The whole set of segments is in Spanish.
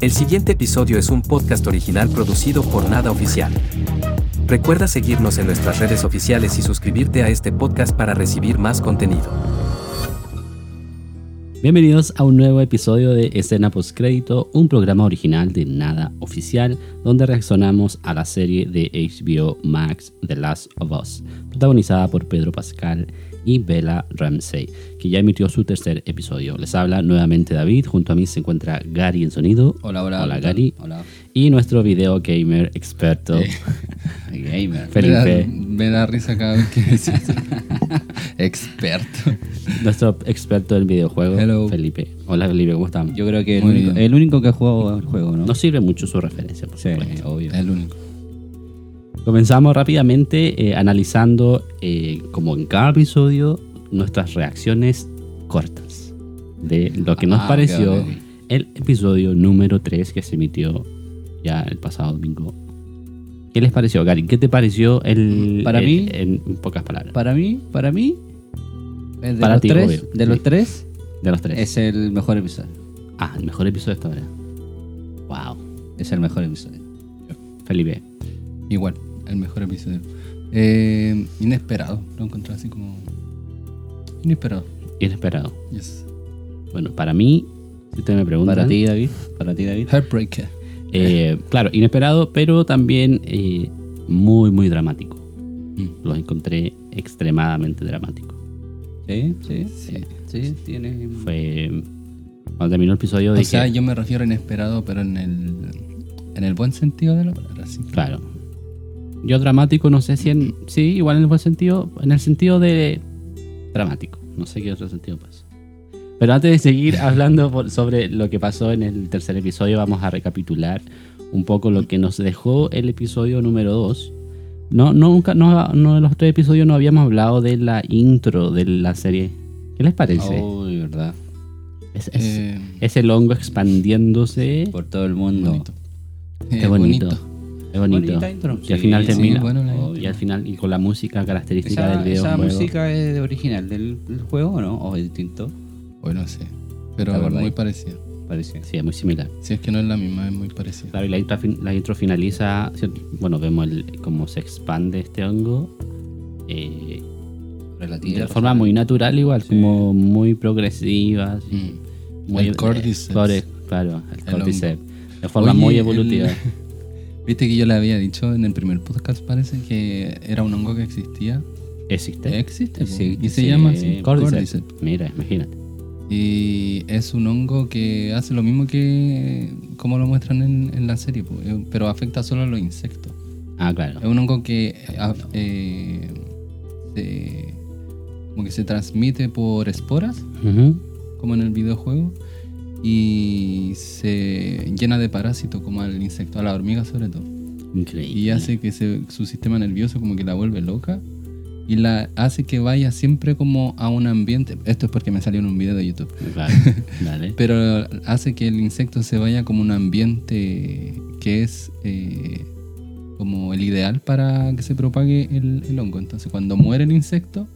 El siguiente episodio es un podcast original producido por Nada Oficial. Recuerda seguirnos en nuestras redes oficiales y suscribirte a este podcast para recibir más contenido. Bienvenidos a un nuevo episodio de Escena Postcrédito, un programa original de Nada Oficial, donde reaccionamos a la serie de HBO Max The Last of Us, protagonizada por Pedro Pascal y Bella Ramsey, que ya emitió su tercer episodio. Les habla nuevamente David, junto a mí se encuentra Gary en sonido. Hola, hola. Hola. Gary. Hola. Y nuestro video gamer experto, Eh, Gamer. Felipe. Me da, me da risa cada vez que. Experto. nuestro experto en videojuegos, Hello. Felipe. Hola Felipe, ¿cómo estamos? Yo creo que el único, el único que ha jugado el juego, ¿no? No sirve mucho su referencia, por Sí, supuesto. obvio. El único. Comenzamos rápidamente eh, analizando, eh, como en cada episodio, nuestras reacciones cortas de lo que nos Ah, pareció el episodio número 3 que se emitió ya el pasado domingo. ¿Qué les pareció, Gary? ¿Qué te pareció el, Para el- mí- en pocas palabras? Para mí, para mí, eh, de, Para los, ti, tres, obvio. de los tres, de los tres. es el mejor episodio. Ah, el mejor episodio de esta hora. Wow. Es el mejor episodio. Felipe. Igual, el mejor episodio. Eh, inesperado. Lo encontré así como. Inesperado. Inesperado. Yes. Bueno, para mí, si ustedes me preguntan... Para ti, David. Para ti, David. Heartbreaker. Eh, claro, inesperado, pero también eh, muy, muy dramático. Mm. Los encontré extremadamente dramáticos. Sí, sí, Sí. sí. Sí, tiene. Fue. Cuando terminó el episodio, O dije. sea, yo me refiero a inesperado, pero en el. En el buen sentido de la palabra. Sí. Claro. Yo dramático, no sé si en. Sí, igual en el buen sentido. En el sentido de. Dramático. No sé qué otro sentido pasa. Pero antes de seguir hablando por- sobre lo que pasó en el tercer episodio, vamos a recapitular un poco lo que nos dejó el episodio número 2. No, nunca, no, no en los tres episodios no habíamos hablado de la intro de la serie. ¿Qué les parece? Uy, verdad. Es, es- Eh, es el hongo expandiéndose. Por todo el mundo. bonito. Qué Eh, bonito. Es bonito. Bonita intro. Y al final sí, termina. bueno, la obvio. y al final, y con la música característica ¿Esa, del video. esa música es de original del, del juego o no? ¿O es distinto? Bueno, sí. Pero muy parecida. Parece. Sí, es muy similar. Si es que no es la misma, es muy parecida. Claro, y la intro, fin- la intro finaliza. ¿cierto? Bueno, vemos el, cómo se expande este hongo. eh, Relativa. de forma muy natural, igual, como muy progresiva. así, Mm. muy, El cordyceps. core- claro, el El cordyceps. De forma Oye, muy el- evolutiva. Viste que yo le había dicho en el primer podcast, parece que era un hongo que existía. Existe. Existe. Sí, y se Sí, llama así, cordyceps. cordyceps. Mira, imagínate. Y es un hongo que hace lo mismo que como lo muestran en, en la serie, eh, pero afecta solo a los insectos. Ah, claro. Es un hongo que ah, eh, se, como que se transmite por esporas, como en el videojuego, y se llena de parásitos como al insecto, a la hormiga sobre todo. Increíble. y hace que se- su sistema nervioso como que la vuelve loca y la hace que vaya siempre como a un ambiente esto es porque me salió en un video de YouTube Claro, dale. pero hace que el insecto se vaya como un ambiente que es eh, como el ideal para que se propague el, el hongo entonces cuando muere el insecto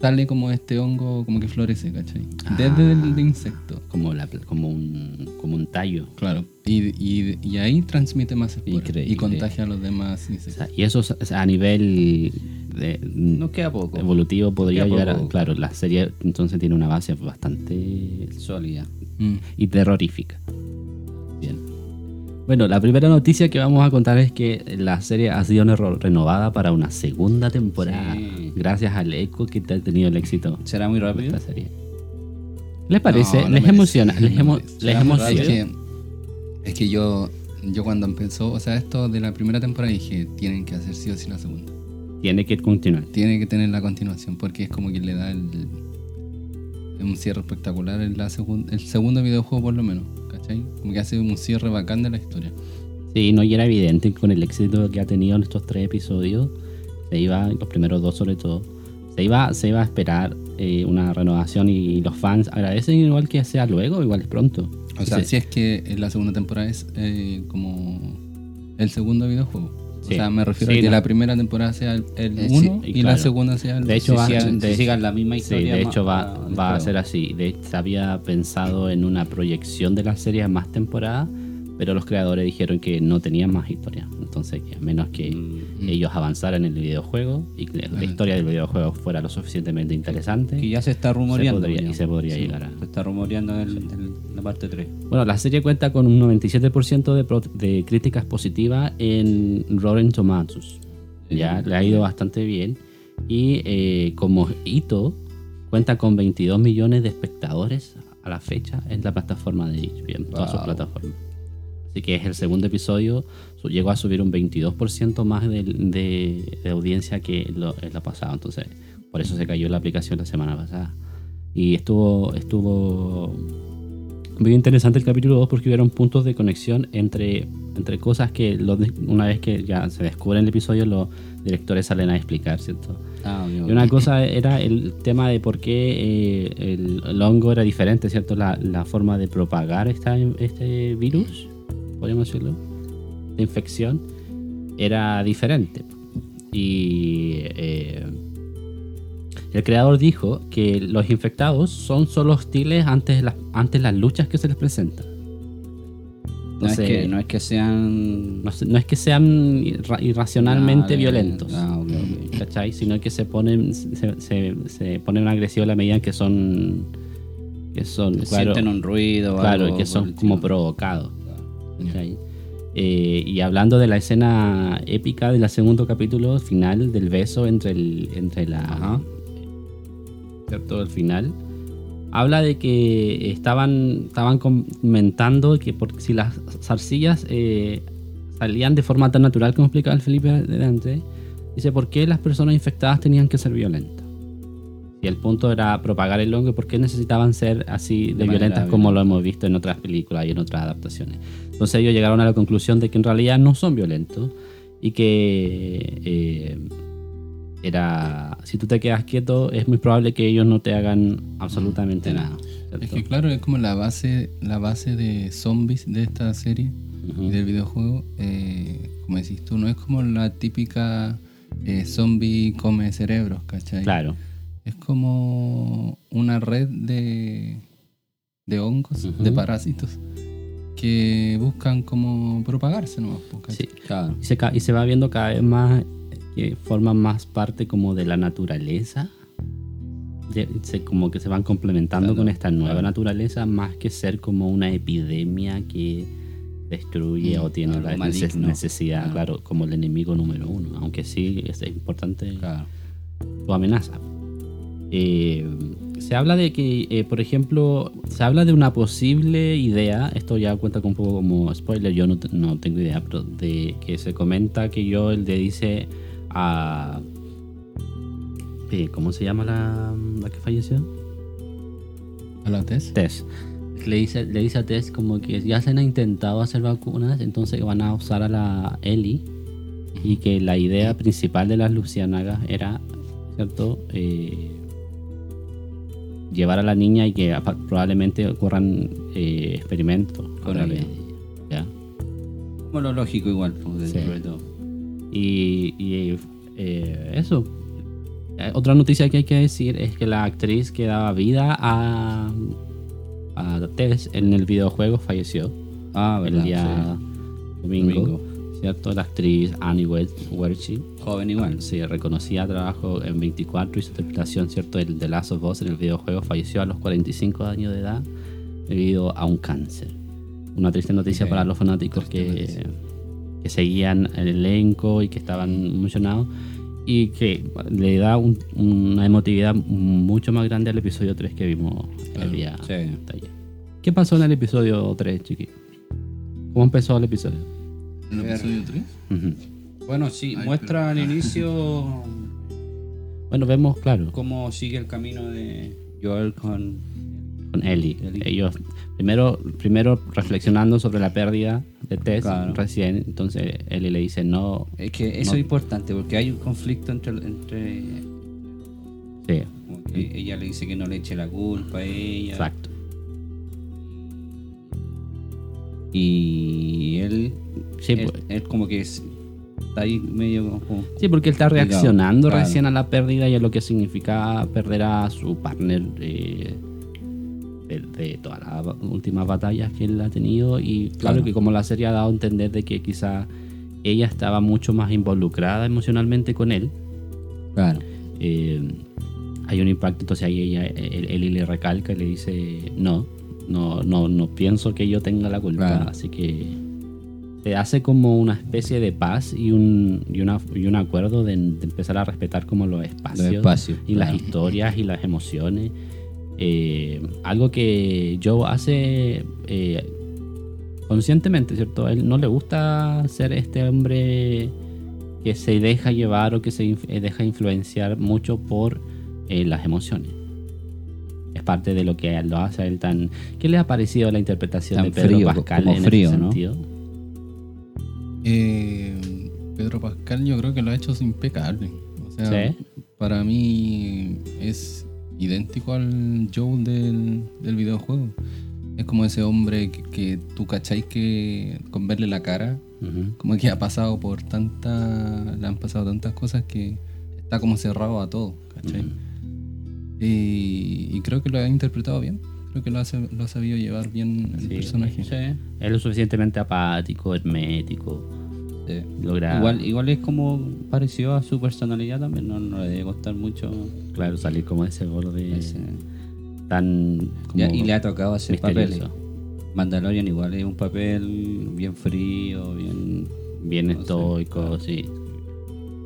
sale como este hongo como que florece ¿cachai? desde el de insecto Como, la, como, un, como un tallo. claro y, y- y ahí transmite más esporas Increíble. y contagia a los demás O insectos sea, y eso o sea, a nivel de- Nos queda poco. evolutivo podría Queda llegar a... Claro, la serie entonces tiene una base bastante... Sólida. Mm. y terrorífica. Bueno, la primera noticia que vamos a contar es que la serie ha sido reno- renovada para una segunda temporada. Sí. Gracias al eco que ha tenido el éxito ¿Será muy rápido? esta serie. ¿Les parece? No, no ¿Les merece, emociona? no ¿Les, emo- les emociona? Es que, es que yo, yo cuando empezó, o sea, esto de la primera temporada dije, tienen que hacer sí o sí la segunda. Tiene que continuar. Tiene que tener la continuación porque es como que le da el, un cierre espectacular en la segun- el segundo videojuego por lo menos, ¿cachai? Como que hace un cierre bacán de la historia. Sí, no, y era evidente con el éxito que ha tenido en estos tres episodios, se iba, los primeros dos sobre todo, se iba, se iba a esperar eh, una renovación y los fans agradecen igual que sea luego, igual es pronto. O sea, Sí. si es que en la segunda temporada es eh, como el segundo videojuego. Sí. O sea, me refiero Sí, a que no. la primera temporada sea el Eh, 1 sí, y claro. la segunda sea el De hecho, Si sigan, de- si sigan la misma Sí, historia. de hecho va, el va a ser así. De, se había pensado en una proyección de la serie a más temporadas, pero los creadores dijeron que no tenían más historia. Entonces, que a menos que Mm. ellos avanzaran en el videojuego y que la historia del videojuego fuera lo suficientemente interesante, Que ya se está rumoreando. podría- y se podría llegar a- Se está rumoreando en, en la parte 3. Bueno, la serie cuenta con un 97% de, pro- de críticas positivas en Rotten Tomatoes. Ya le ha ido bastante bien. Y eh, como hito, cuenta con 22 millones de espectadores a la fecha en la plataforma de HBO, en todas sus Wow. plataformas. Así que es el segundo episodio. Llegó a subir un 22% más de, de- de audiencia que lo, en la pasada. Entonces, por eso se cayó la aplicación la semana pasada. Y estuvo, estuvo muy interesante el capítulo 2 porque hubieron puntos de conexión entre, entre cosas que los una vez que ya se descubre en el episodio los directores salen a explicar, ¿cierto? Ah, Y una cosa era el tema de por qué eh, el, el hongo era diferente, ¿cierto? La, la forma de propagar esta, este virus, podríamos decirlo, de infección, era diferente. Y eh, el creador dijo que los infectados son solo hostiles antes, las, antes las luchas que se les presentan. No, es Entonces, que, no es que sean. no, no es que sean irra- irracionalmente violentos. ah, ok, ok. ¿cachai? Sino que se ponen, se, se, se ponen agresivos a la medida que son, que son, claro, Sienten un ruido. claro, algo que son como provocados. ¿cachai? Eh, y hablando de la escena épica del segundo capítulo final del beso entre el, entre la, Ajá. ¿Cierto? El final. Habla de que estaban, estaban comentando que por, si las zarcillas eh, salían de forma tan natural como explicaba el Felipe delante, dice, ¿por qué las personas infectadas tenían que ser violentas? Y el punto era propagar el hongo, ¿por qué necesitaban ser así de, violentas como lo hemos visto en otras películas y en otras adaptaciones? Entonces ellos llegaron a la conclusión de que en realidad no son violentos y que eh, era si tú te quedas quieto es muy probable que ellos no te hagan absolutamente nada. ¿cierto? Es que claro, es como la base, la base de zombies de esta serie y del videojuego. eh, como decís tú, no es como la típica eh, zombie come cerebros, ¿cachai? Claro, Es como una red de, de hongos, de parásitos, que buscan como propagarse nomás. pues, sí. Claro. Y se, ca- y se va viendo cada vez más que forman más parte como de la naturaleza. De- se- como que se van complementando Claro, con esta nueva claro. naturaleza más que ser como una epidemia que destruye Mm, o tiene la neces- necesidad, Claro. claro, como el enemigo número uno. Aunque sí es importante tu amenaza. Eh, se habla de que, eh, por ejemplo, se habla de una posible idea, esto ya cuenta con un poco como spoiler, yo no, no tengo idea, pero de que se comenta que yo le dice a... ¿Cómo se llama la, la que falleció? ¿A la test? Tess. Le dice, le dice a Tess como que ya se han intentado hacer vacunas, entonces van a usar a la Ellie y que la idea principal de las lucianagas era, ¿cierto? Eh, llevar a la niña y que probablemente ocurran eh, experimentos Con a través ella. de ella, ¿ya? Como lo lógico, igual. Como Sí. de todo. Y, y, eh, eso. Eh, Otra noticia que hay que decir es que la actriz que daba vida a, a Tess en el videojuego falleció Ah, el día domingo, Domingo. ¿cierto? La actriz Annie sí. Joven igual. Sí, reconocía trabajo en 24 y su interpretación, ¿cierto? El de Last of Us en el videojuego falleció a los 45 años de edad debido a un cáncer. Una triste noticia Ok. para los fanáticos que, que seguían el elenco y que estaban emocionados y que le da un- una emotividad mucho más grande al episodio 3 que vimos el día sí. de ayer. ¿Qué pasó en el episodio 3, chiqui? ¿Cómo empezó el episodio? ¿El episodio 3? Ujú. Bueno, sí, Ay, muestra al inicio Bueno, vemos, claro, cómo sigue el camino de Joel con. Con Ellie. Ellie. Ellos primero, primero reflexionando sobre la pérdida de Tess Claro. recién, entonces Ellie le dice no, Es que eso No. es importante porque hay un conflicto entre. entre sí, ella le dice que no le eche la culpa a ella. exacto. Y él. Sí, él, pues. él como que es- está ahí medio como. Sí, porque él está reaccionando claro. recién a la pérdida y a lo que significa perder a su partner eh, de, de todas las últimas batallas que él ha tenido y claro, Claro. que como la serie ha dado a entender de que quizá ella estaba mucho más involucrada emocionalmente con él, Claro. eh, hay un impacto, entonces ahí ella, él, él le recalca y le dice, no, no, no, no pienso que yo tenga la culpa, Claro. así que te hace como una especie de paz y un, y una, y un acuerdo de, de empezar a respetar como los espacios, Los espacios, y las historias y las emociones. Eh, algo que Joe hace eh, conscientemente, ¿cierto? A él no le gusta ser este hombre que se deja llevar o que se inf- eh, deja influenciar mucho por eh, las emociones. Es parte de lo que lo hace a él tan... ¿Qué le ha parecido la interpretación Tan de Pedro frío, Pascal como en frío, ese ¿no? sentido? Eh, Pedro Pascal yo creo que lo ha hecho impecable. O sea, Sí. para mí es idéntico al Joe del, del videojuego. Es como ese hombre que, que tú cacháis que con verle la cara, como que ha pasado por tanta, le han pasado tantas cosas que está como cerrado a todo, ¿cachai? y, y creo que lo ha interpretado bien. Creo que lo ha, lo ha sabido llevar bien el Sí, personaje. Sí. Es lo suficientemente apático, hermético. Sí. Logra, Igual, igual es como parecido a su personalidad también, no, no le debe costar mucho. claro, salir como de ese borde ese- tan... Como Ya, y le ha tocado hacer papeles. misterioso. Mandalorian igual es un papel bien frío, bien... bien No sé, estoico, claro. sí.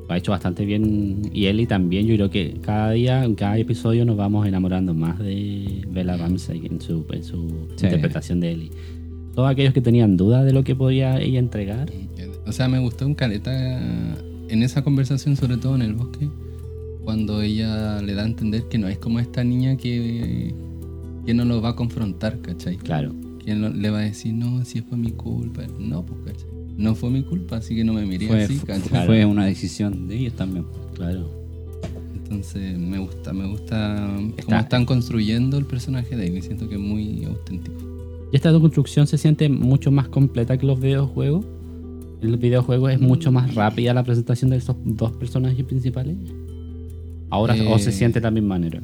Lo ha hecho bastante bien. Y Ellie también, yo creo que cada día, en cada episodio nos vamos enamorando más de Bella Ramsey en su, en su Sí. interpretación de Ellie. Todos aquellos que tenían dudas de lo que podía ella entregar. O sea, me gustó un caleta en esa conversación, sobre todo en el bosque, cuando ella le da a entender que no es como esta niña que, que no lo va a confrontar, ¿cachai? Claro, Que no- le va a decir, no, si fue mi culpa. No, pues, ¿cachai? No fue mi culpa, así que no me miré Fue, así, ¿cachai? fue una decisión de ellos también. claro. Entonces, me gusta, me gusta Está- cómo están construyendo el personaje de Amy. Siento que es muy auténtico. Y esta construcción se siente mucho más completa que los videojuegos. El videojuego es mucho más rápida la presentación de esos dos personajes principales. Ahora, o se Eh, siente de la misma manera.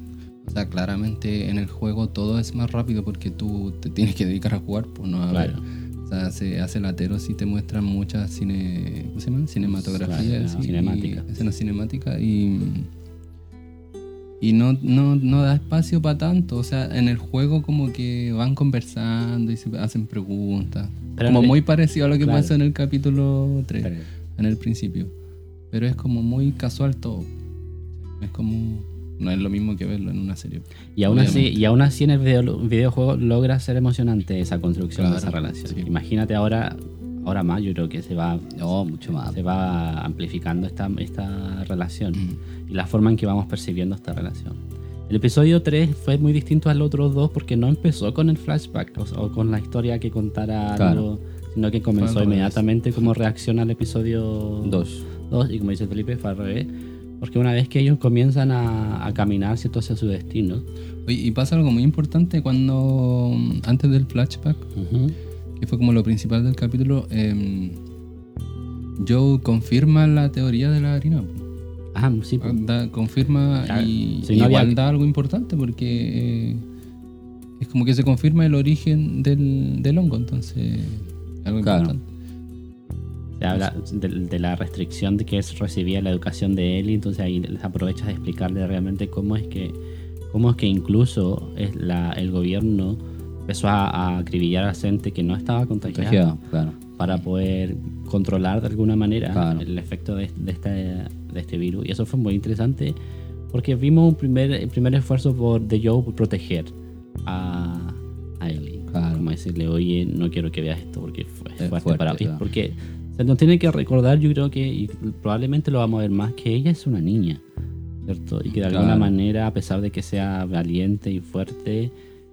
O sea, claramente en el juego todo es más rápido porque tú te tienes que dedicar a jugar, pues no a ver. Claro. O sea, se hace latero si te muestran muchas cine, ¿cómo se llama? cinematografía, Claro, cinemática. escenas cinemáticas y y no, no, no da espacio para tanto. O sea, en el juego como que van conversando y se hacen preguntas. Pero como el- muy parecido a lo que Claro. pasa en el capítulo 3, Pero- en el principio. Pero es como muy casual todo. Es como... No es lo mismo que verlo en una serie. Y aún, así, y aún así en el video- videojuego logra ser emocionante esa construcción de esa relación. sí. Imagínate ahora, ahora más, yo creo que se va, No, mucho más. se va amplificando esta, esta relación Mm. y la forma en que vamos percibiendo esta relación. El episodio 3 fue muy distinto al otro dos porque no empezó con el flashback o, o con la historia que contara Claro. algo, sino que comenzó inmediatamente como reacción al episodio Dos. 2 y como dice Felipe fue al revés porque una vez que ellos comienzan a, a caminar ¿cierto? hacia su destino Oye, y pasa algo muy importante cuando, antes del flashback, ujú, que fue como lo principal del capítulo, em, Joe confirma la teoría de la harina. Ah, sí, pues. Da- confirma Claro, y no igual había- da algo importante porque eh, es como que se confirma el origen del, del hongo, entonces algo Claro. importante. Se habla de, de la restricción de que es recibía la educación de él y entonces ahí les aprovecha de explicarle realmente cómo es que cómo es que incluso es la, el gobierno empezó a, a acribillar a gente que no estaba contagiada Contagiado, claro. para poder controlar de alguna manera Claro. el efecto de, de este, de este virus. Y eso fue muy interesante porque vimos un primer, el primer esfuerzo por, de Joe por proteger a, a Ellie. Claro. Como decirle, oye, no quiero que veas esto porque fue Es fuerte, fuerte, para ti. claro. Porque se nos tiene que recordar, yo creo que, y probablemente lo vamos a ver más, que ella es una niña. ¿Cierto? Y que de alguna manera, a pesar de que sea valiente y fuerte,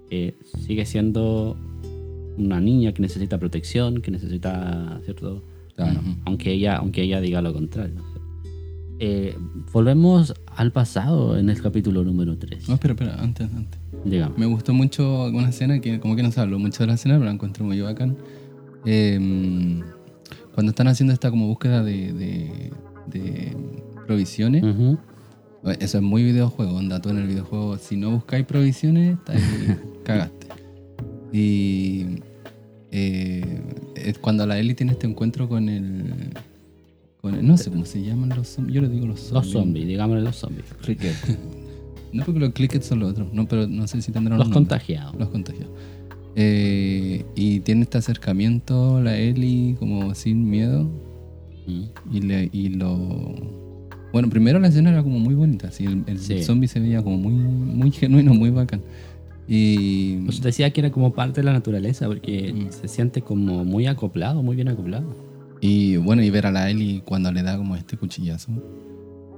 eh, sigue siendo una niña que necesita protección, que necesita, ¿cierto? Claro. Aunque ella, aunque ella diga lo contrario. Eh, volvemos al pasado en el capítulo número 3. No, espera, espera, antes, antes. Digamos. Me gustó mucho una escena que como que no se habló mucho de la escena, pero la encuentro muy bacán. Eh, cuando están haciendo esta como búsqueda de, de, de provisiones, Ujú. Eso es muy videojuego, onda, tú en el videojuego, si no buscáis provisiones, cagaste. Y eh, es cuando la Ellie tiene este encuentro con el, con el- No sé cómo se llaman los zombies. Yo le digo los zombies. Los zombies, digámosle los zombies. No, porque los clickets son los otros. No, pero no sé si tendrán Los contagiados. Los contagiados. Eh, y tiene este acercamiento la Ellie como sin miedo. Mm. Y, le, y lo... Bueno, primero la escena era como muy bonita. Así, el, el Sí. zombie se veía como muy, muy genuino, muy bacán. Y... Pues decía que era como parte de la naturaleza, porque Mm. se siente como muy acoplado, muy bien acoplado. Y bueno, y ver a la Ellie cuando le da como este cuchillazo.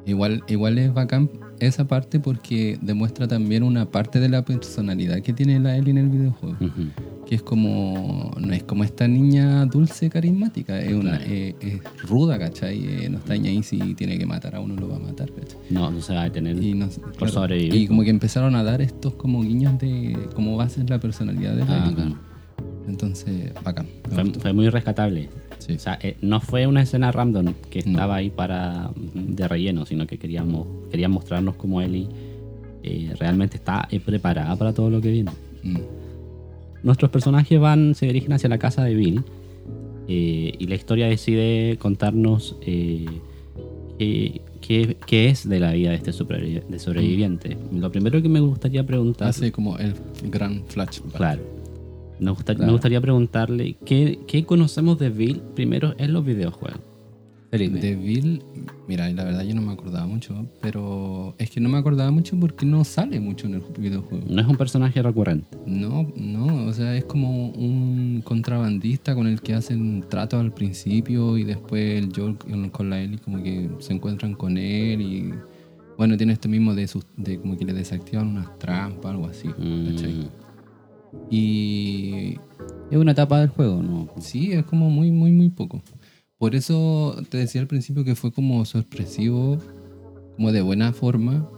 Igual, igual es bacán esa parte porque demuestra también una parte de la personalidad que tiene la Ellie en el videojuego. Que es como. No es como esta niña dulce, carismática. Es, una, Claro. eh, es ruda, ¿cachai? Eh, no está ni ahí si tiene que matar a uno, lo va a matar, ¿cachai? No, no se va a detener. Y, no, claro. sobrevivir. y como que empezaron a dar estos como guiños de cómo va a ser la personalidad de la Ah, Ellie. claro. Entonces, bacán. fue muy rescatable. Sí. O sea, eh, no fue una escena random que No. estaba ahí para de relleno, sino que queríamos querían mostrarnos cómo Ellie eh, realmente está eh, preparada para todo lo que viene. Mm. Nuestros personajes van, se dirigen hacia la casa de Bill eh, y la historia decide contarnos qué, qué- qué es de la vida de este sobreviviente. Lo primero que me gustaría preguntar... Hace como el gran flashback. Claro. Me, gusta- Claro. me gustaría preguntarle ¿qué, qué conocemos de Bill primero en los videojuegos. Felipe. De Bill, mira, la verdad yo no me acordaba mucho, pero es que no me acordaba mucho porque no sale mucho en el videojuego. No es un personaje recurrente. No, no, o sea, es como un contrabandista con el que hacen trato al principio y después el Joel con- la Ellie como que se encuentran con él y bueno, tiene esto mismo de, sus- de como que le desactivan unas trampas, algo así, ¿cachai? Y Es una etapa del juego, ¿no? Sí, es como muy, muy, muy poco. Por eso te decía al principio que fue como sorpresivo, como de buena forma,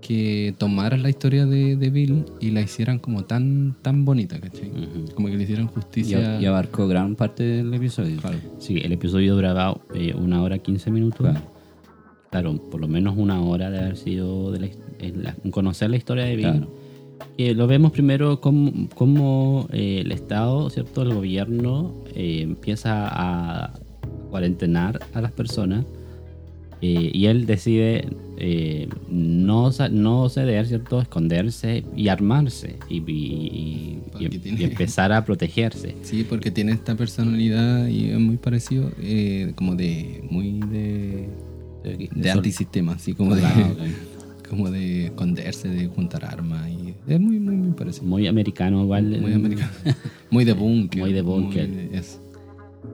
que tomaran la historia de, de Bill y la hicieran como tan, tan bonita, ¿cachai? ujú. Como que le hicieran justicia. y abarcó gran parte del episodio. Claro. Sí, el episodio duraba eh, una hora 15 minutos. Claro. Claro, por lo menos una hora de haber sido de la la- conocer la historia de Bill. Claro. Que lo vemos primero como, como, eh, el Estado, ¿cierto? El gobierno eh, empieza a cuarentenar a las personas eh, y él decide eh, no, no ceder, ¿cierto? Esconderse y armarse y, y- y- tiene- y empezar a protegerse. Sí, porque tiene esta personalidad y es muy parecido, eh, como de. muy de. De- de sol- antisistema, así como de. Ah, ok. como de esconderse, de juntar armas. Y es muy, muy, muy parecido. Muy americano igual. Muy americano. muy de búnker. Muy de búnker.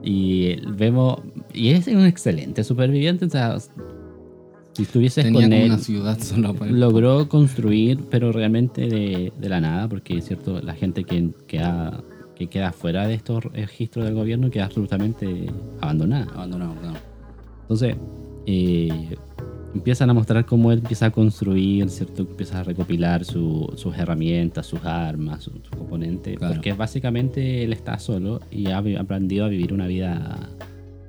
Y vemos. Y es un excelente superviviente. O sea, si estuvieses Tenía con él, una ciudad sola para logró construir, pero realmente de, de la nada, porque es cierto, la gente que queda, que queda fuera de estos registros del gobierno queda absolutamente abandonada. Abandonado, claro. Entonces, eh, empiezan a mostrar cómo él empieza a construir, ¿cierto? Empieza a recopilar su- sus herramientas, sus armas, sus su componentes. Claro. Porque básicamente él está solo y ha aprendido a vivir una vida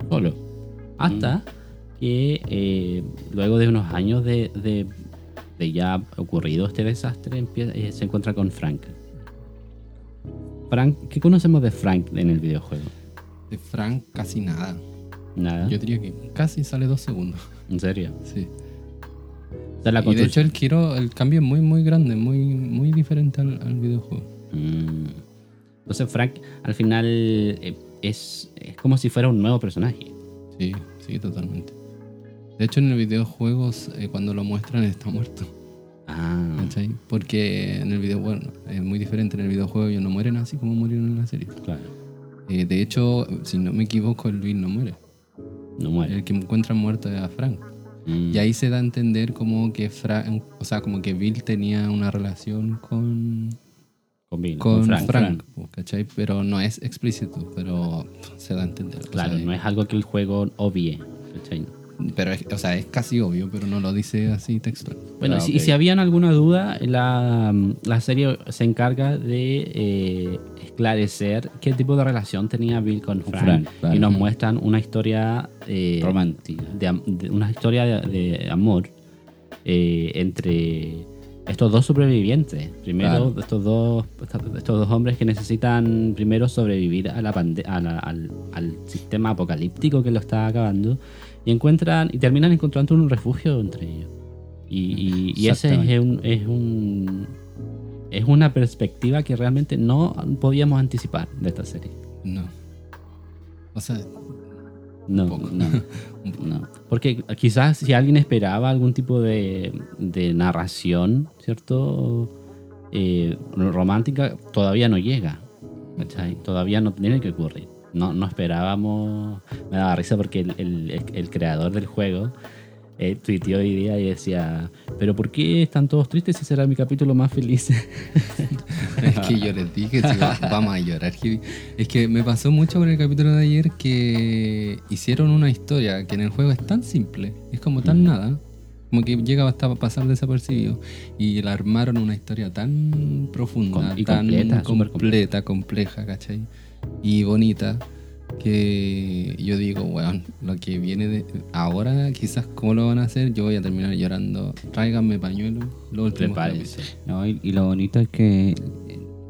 solo. Hasta que eh, luego de unos años de, de- de ya ocurrido este desastre, empieza- eh, se encuentra con Frank. Frank, ¿qué conocemos de Frank en el videojuego? De Frank casi nada. Nada. Yo diría que casi sale dos segundos. ¿En serio? Sí. O sea, la y de hecho el giro, el cambio es muy muy grande, muy, muy diferente al, al videojuego. Mm. Entonces Frank al final eh, es, es como si fuera un nuevo personaje. Sí, sí, totalmente. De hecho en el videojuego eh, cuando lo muestran está muerto. Ah, ¿cachai? Porque en el video, bueno, es muy diferente. En el videojuego ellos no mueren así como murieron en la serie. claro. Eh, de hecho, si no me equivoco, el Bill no muere. No muere. El que encuentra muerto es a Frank. Mm. Y ahí se da a entender como que Frank, o sea, como que Bill tenía una relación con, Con, Bill, con con Frank, Frank. ¿cachai? Pero no es explícito, pero se da a entender. o Claro, sea, no es algo que el juego obvie. ¿cachai? Pero es, o sea, es casi obvio, pero no lo dice así textual. Bueno, Ah, si, ok. si habían alguna duda, la, la serie se encarga de eh, esclarecer qué tipo de relación tenía Bill con Frank. Frank, claro. Y nos muestran una historia eh, Romántica. de de- una historia de, de amor eh, entre estos dos sobrevivientes. Primero, Claro. estos, dos, estos dos hombres que necesitan primero sobrevivir a la pande- a la- al, al sistema apocalíptico que lo está acabando y encuentran y terminan encontrando un refugio entre ellos. Y, y- y ese es un, es un es una perspectiva que realmente no podíamos anticipar de esta serie. No. O sea, No, no, no. Porque quizás si alguien esperaba algún tipo de, de narración, ¿cierto? Eh, romántica, todavía no llega. ¿cachai? Todavía no tiene que ocurrir. No, no esperábamos. Me daba risa porque el, el- creador del juego eh, tuiteó hoy día y decía: ¿Pero por qué están todos tristes si será mi capítulo más feliz? es que yo les dije, si va- vamos a llorar. Es que me pasó mucho con el capítulo de ayer que hicieron una historia que en el juego es tan simple, es como tan nada, como que llega hasta pasar desapercibido. Y la armaron una historia tan profunda, Com- y tan completa, completa, compleja, ¿cachai? Y bonita. Que yo digo, bueno, lo que viene de ahora, quizás cómo lo van a hacer, yo voy a terminar llorando. Tráiganme pañuelo, lo último. Prepárense. No, y, y lo bonito es que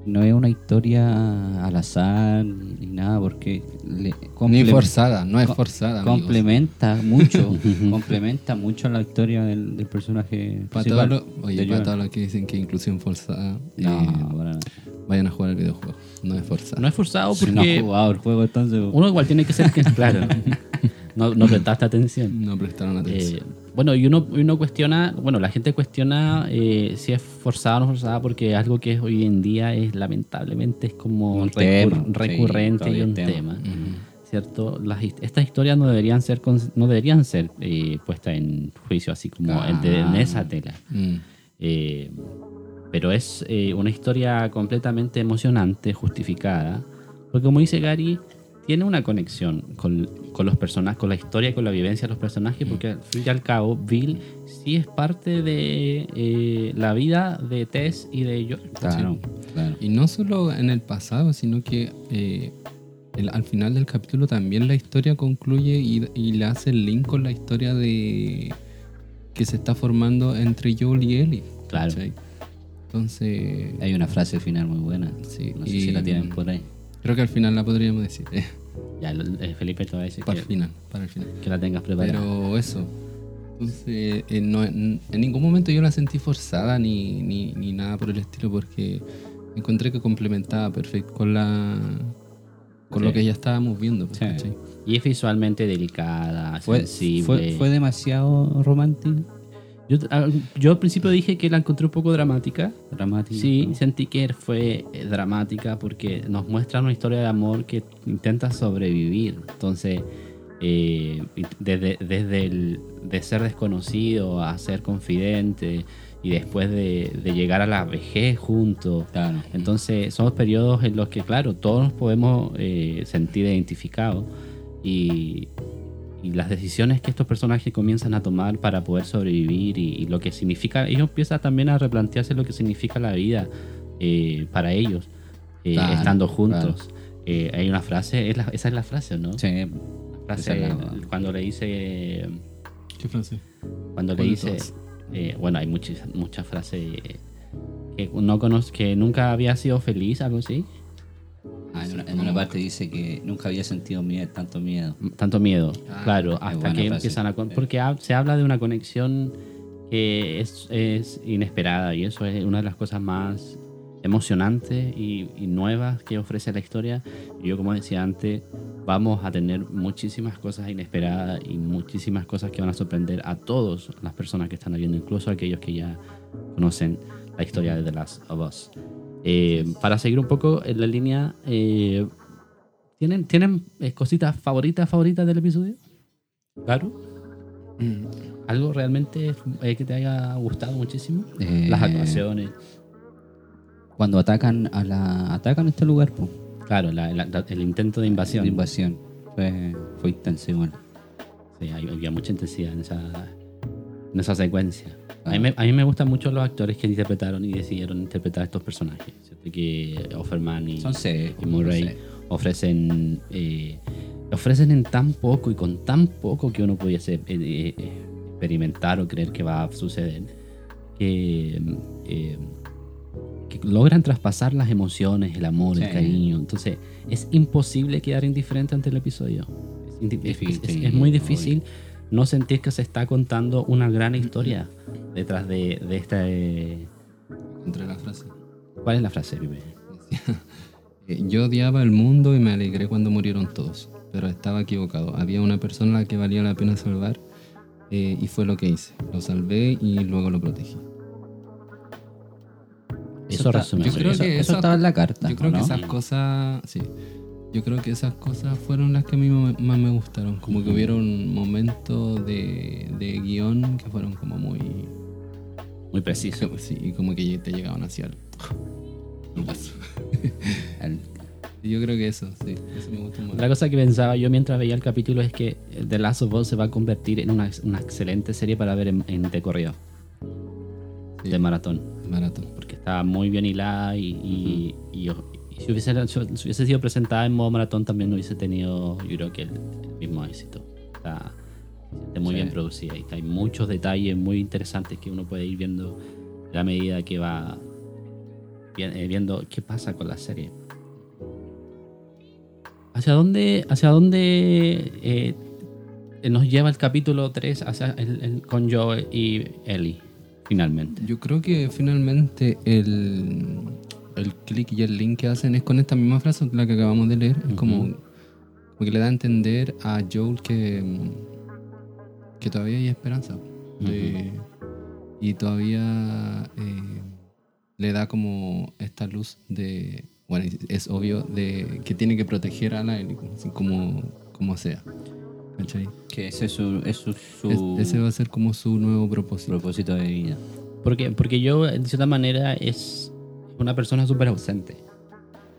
no es una historia al azar ni nada, porque le Ni forzada, no es co- forzada. amigos. complementa mucho, complementa mucho la historia del, del personaje Para todos los, oye, de para Joel. todos los que dicen que inclusión forzada, No, eh, para nada. Vayan a jugar el videojuego. No es forzada. No es forzado Si no porque has jugado el juego, entonces... uno igual tiene que ser que claro. No, no prestaste atención. No prestaron atención. Eh, bueno, y uno, y uno cuestiona, bueno, la gente cuestiona eh, si es forzada o no forzada porque algo que hoy en día es lamentablemente es como Un recur- tema, sí, recurrente todavía y un tema. tema. Ujú. ¿Cierto? Las, estas historias no deberían ser no deberían ser eh, puestas en juicio así como en, de- en esa tela. Mm. Eh, pero es eh, una historia completamente emocionante, justificada. Porque como dice Gary, tiene una conexión con, con los personajes, con la historia con la vivencia de los personajes, porque al fin y al cabo, Bill sí es parte de eh, la vida de Tess y de Joel. Claro, claro. Y no solo en el pasado, sino que eh, el- al final del capítulo también la historia concluye y, y le hace el link con la historia de que se está formando entre Joel y Ellie. Claro. Entonces, Hay una frase final muy buena. Sí, no sé y- si la tienen por ahí. creo que al final la podríamos decir. Ya, el- el Felipe te va a decir para que, el final, para el final. que la tengas preparada. Pero eso. Entonces, eh, no- en, en ningún momento yo la sentí forzada ni, ni, ni nada por el estilo porque encontré que complementaba perfecto con la con Sí. lo que ya estábamos viendo. pues, Sí. Y es visualmente delicada, Fue, sensible. fue, fue demasiado romántico. Yo, ah, yo al principio dije que la encontré un poco dramática. Dramático. Sí, sentí que fue eh, dramática porque nos muestra una historia de amor que intenta sobrevivir. Entonces, eh, desde, desde el de ser desconocido a ser confidente y después de, de llegar a la vejez juntos. Claro. Entonces, son periodos en los que, claro, todos nos podemos eh, sentir identificados y, y las decisiones que estos personajes comienzan a tomar para poder sobrevivir y, y lo que significa, ellos empiezan también a replantearse lo que significa la vida eh, para ellos, eh, Claro, estando juntos. Eh, hay una frase, es la- esa es la frase, ¿no? Sí. La frase, esa es la- cuando le dice, ¿Qué frase? cuando le ¿Cuál de dice, eh, bueno, hay muchas muchas frases eh, que no conoz- que nunca había sido feliz, algo así. Ah, en, una, en una parte dice que nunca había sentido miedo, tanto miedo. tanto miedo, Ah, claro, hasta que frase. empiezan a... con- Porque se habla de una conexión que es, es inesperada y eso es una de las cosas más emocionantes y, y nuevas que ofrece la historia. Y yo, como decía antes, vamos a tener muchísimas cosas inesperadas y muchísimas cosas que van a sorprender a todas las personas que están viendo, incluso aquellos que ya conocen la historia de The Last of Us. Eh, para seguir un poco en la línea, eh, ¿tienen, ¿tienen eh, cositas favoritas, favoritas del episodio? Claro. Mm. ¿Algo realmente eh, que te haya gustado muchísimo? Las actuaciones. Cuando atacan a la atacan este lugar, po, Claro, la- la- la- el intento de invasión. de invasión. Fue, fue intenso igual. Sí, había mucha intensidad en esa, en esa secuencia. A mí, me, a mí me gustan mucho los actores que interpretaron y decidieron interpretar estos personajes. ¿cierto? Que Offerman y, Son seis. y Murray no sé. ofrecen eh, ofrecen en tan poco y con tan poco que uno pudiese eh, eh, experimentar o creer que va a suceder eh, eh, que logran traspasar las emociones, el amor, el Sí. cariño. Entonces, es imposible quedar indiferente ante el episodio. Es, es- es- es muy difícil no sentir que se está contando una gran historia detrás de, de esta... eh, Entre la frase. ¿Cuál es la frase, Pipe? Eh, Yo odiaba el mundo y me alegré cuando murieron todos, pero estaba equivocado. Había una persona a la que valía la pena salvar eh, y fue lo que hice. Lo salvé y luego lo protegí. Eso está- resume. yo creo que eso, eso estaba en la carta. Yo creo que esas cosas, sí. Yo creo que esas cosas fueron las que a mí me- más me gustaron. Como que hubieron momentos de, de guion que fueron como muy... Muy preciso. Sí, y como que te llegaban hacia el... el Yo creo que eso, sí. Eso me gustó más. Otra cosa que pensaba yo mientras veía el capítulo es que The Last of Us se va a convertir en una, una excelente serie para ver en, en de correo, Sí. de maratón, Maratón. porque está muy bien hilada y, y- y yo- y si, hubiese, si hubiese sido presentada en modo maratón también no hubiese tenido, yo creo que el, el mismo éxito. Está, muy Sí. bien producida y hay muchos detalles muy interesantes que uno puede ir viendo a la medida que va eh, viendo qué pasa con la serie. ¿Hacia dónde, hacia dónde eh, nos lleva el capítulo 3 hacia el- el- con Joe y Ellie, finalmente? Yo creo que finalmente el, el clic y el link que hacen es con esta misma frase, la que acabamos de leer. Es como, como que le da a entender a Joel que, que todavía hay esperanza. De- y todavía eh, le da como esta luz de. Bueno, es obvio de que tiene que proteger a la como, como sea. ¿Cachai? que ese es su, es su, su Es- ese va a ser como su nuevo propósito. propósito de vida. Porque, porque yo, de cierta manera, es una persona súper ausente.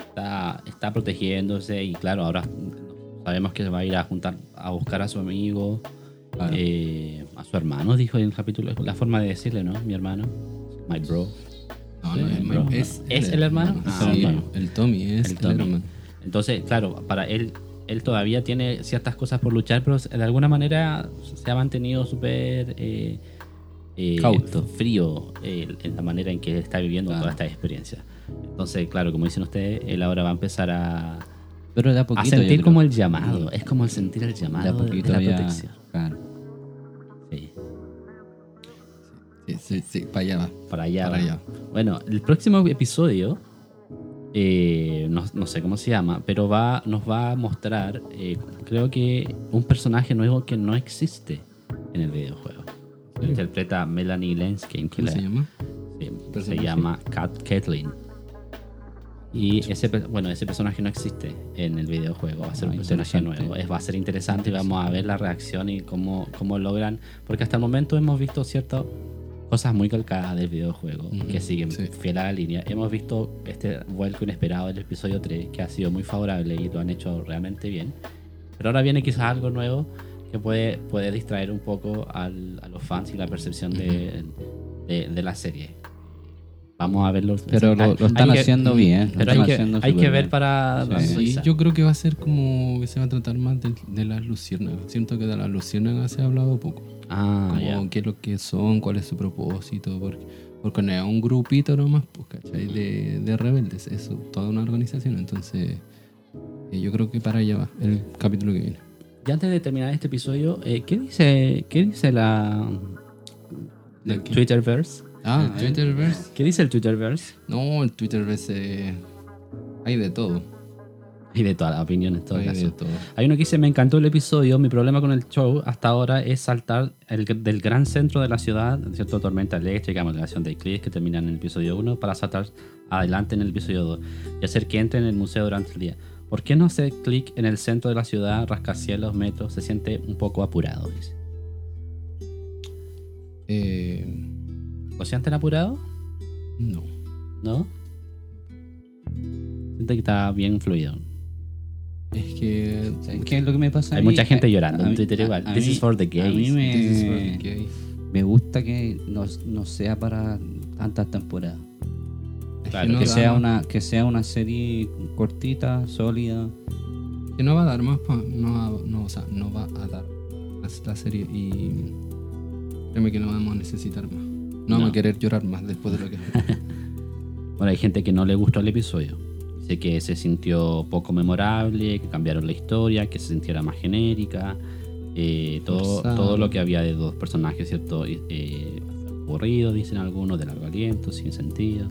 Está, está protegiéndose y claro, ahora sabemos que se va a ir a juntar, a buscar a su amigo, Claro. eh, a su hermano, dijo en el capítulo. La forma de decirle, ¿no? Mi hermano, my bro. No, no, Sí, el- bro. es, ¿Es el hermano? Sí, Ah, ok. el Tommy es El el, Tommy. hermano. Entonces, claro, para él, él todavía tiene ciertas cosas por luchar, pero de alguna manera se ha mantenido súper eh, eh, Cauto. frío eh, en la manera en que él está viviendo Claro. toda esta experiencia. Entonces, claro, como dicen ustedes, él ahora va a empezar a, Pero de a poquito. sentir como el llamado. Es como el sentir el llamado De a de, de poquito la ya. protección. Claro. Sí, Sí, sí, sí, para allá va. para allá. Para va. allá. Bueno, el próximo episodio, eh, no, no sé cómo se llama, pero va, nos va a mostrar, eh, creo que un personaje nuevo que no existe en el videojuego. Lo interpreta Melanie Lenskine, que ¿Cómo la- se llama? sí, se llama Kat Caitlyn. Y ese, bueno, ese personaje no existe en el videojuego, va a ser Ah, un personaje nuevo. Es, va a ser interesante y vamos a ver la reacción y cómo, cómo logran, porque hasta el momento hemos visto ciertas cosas muy calcadas del videojuego que siguen sí. fiel a la línea. Hemos visto este vuelco inesperado del episodio 3 que ha sido muy favorable y lo han hecho realmente bien. Pero ahora viene quizás algo nuevo que puede, puede distraer un poco al- a los fans y la percepción de, de- de la serie. Vamos a verlo. Pero lo, lo Hay están que- haciendo bien. lo Pero están hay que, haciendo hay que ver bien. para... Sí. Sí, yo creo que va a ser como que se va a tratar más de, de las luciérnagas. Siento que de las luciérnagas se ha hablado poco. Ah, Como ya. qué es lo que son, cuál es su propósito. Porque, porque no es un grupito nomás, pues, ¿cachai? De, de rebeldes. Es toda una organización. Entonces, eh, yo creo que para allá va el capítulo que viene. Y antes de terminar este episodio, eh, ¿qué dice, qué dice la. Twitterverse? Ah, el Twitterverse. ¿Qué dice el Twitterverse? No, el Twitterverse. eh, hay de todo. Y de todas las opiniones, todo Hay caso. de todo. Hay uno que dice, me encantó el episodio, mi problema con el show hasta ahora es saltar el, del gran centro de la ciudad, ¿cierto? Tormenta eléctrica, modelación de eclipse que termina en el episodio 1, para saltar adelante en el episodio 2 y hacer que entre en el museo durante el día. ¿Por qué no hacer clic en el centro de la ciudad, rascacielos, metros? Se siente un poco apurado, dice. Eh, ¿Lo sienten apurado? no. ¿No? Siente que está bien fluido. Es que. ¿Sabes qué es lo que me pasa? a Hay mucha gente A- llorando a en Twitter a- igual. a This is for the A gays. mí me, This is for the gay. me gusta que no, no sea para tantas temporadas. Claro, que, no que, sea una, que sea una serie cortita, sólida. que no va a dar más. pa- no, va, no, o sea, no va a dar la, la serie y. Créeme que no vamos a necesitar más. No, No. va a querer llorar más después de lo que... Bueno, hay gente que no le gustó el episodio. Dice que se sintió poco memorable, que cambiaron la historia, que se sintiera más genérica. eh, todo, todo lo que había de dos personajes, ¿cierto? Eh, aburrido, dicen algunos, de largo aliento, sin sentido.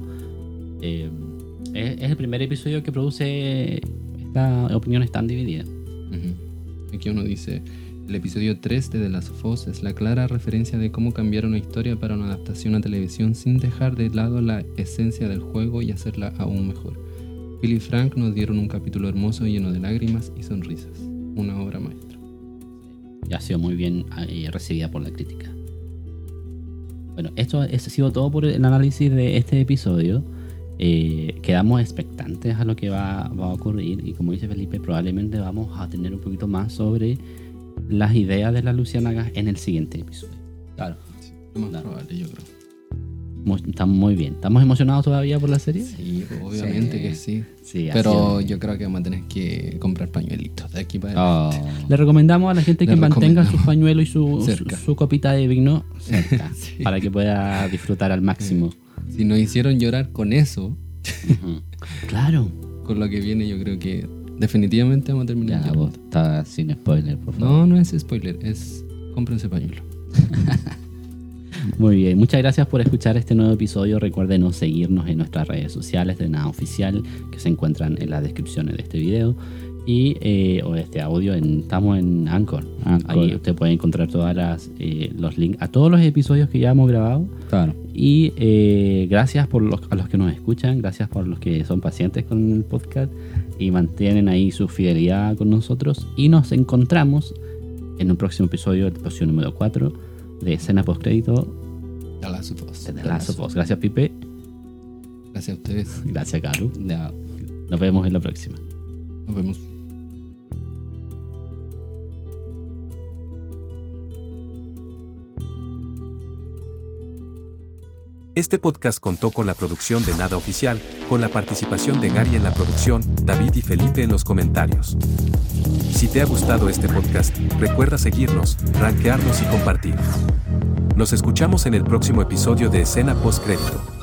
Eh, es, es el primer episodio que produce estas opiniones tan divididas. Ujú. Aquí uno dice, el episodio 3 de The Last of Us es la clara referencia de cómo cambiar una historia para una adaptación a televisión sin dejar de lado la esencia del juego y hacerla aún mejor. Phil y Frank nos dieron un capítulo hermoso lleno de lágrimas y sonrisas. Una obra maestra. y ha sido muy bien eh, recibida por la crítica. Bueno, esto ha sido todo por el análisis de este episodio. Eh, quedamos expectantes a lo que va, va a ocurrir y como dice Felipe, probablemente vamos a tener un poquito más sobre las ideas de las Lucianagas en el siguiente episodio. Claro. Lo más Claro. probable, yo creo. Estamos muy bien. ¿Estamos emocionados todavía por la serie? Sí, obviamente Sí. que sí. Sí, Pero yo creo que vamos a tener que comprar pañuelitos de aquí para adelante. Oh. Le recomendamos a la gente que Le mantenga su pañuelo y su, su, su copita de vino cerca Sí. para que pueda disfrutar al máximo. Si nos hicieron llorar con eso. Claro. con lo que viene, yo creo que definitivamente vamos a terminar Ya, vos, está sin spoiler, por favor. No, no es spoiler, es cómprense pañuelo. Muy bien, muchas gracias por escuchar este nuevo episodio. Recuerden seguirnos en nuestras redes sociales de Nada Oficial que se encuentran en las descripciones de este video y eh, o este audio. En, estamos en Anchor. Anchor. Ahí usted puede encontrar todas las eh, los links a todos los episodios que ya hemos grabado. Claro. Y eh, gracias por los, a los que nos escuchan, gracias por los que son pacientes con el podcast y mantienen ahí su fidelidad con nosotros. Y nos encontramos en un próximo episodio, el episodio número 4 de escena postcrédito The Last of Us. de The Last of Us. Gracias, Pipe. Gracias a ustedes. Gracias, Caro. Ya. Nos vemos en la próxima. Nos vemos. Este podcast contó con la producción de Nada Oficial, con la participación de Gary en la producción, David y Felipe en los comentarios. Si te ha gustado este podcast, recuerda seguirnos, rankearnos y compartir. Nos escuchamos en el próximo episodio de Escena Post Crédito.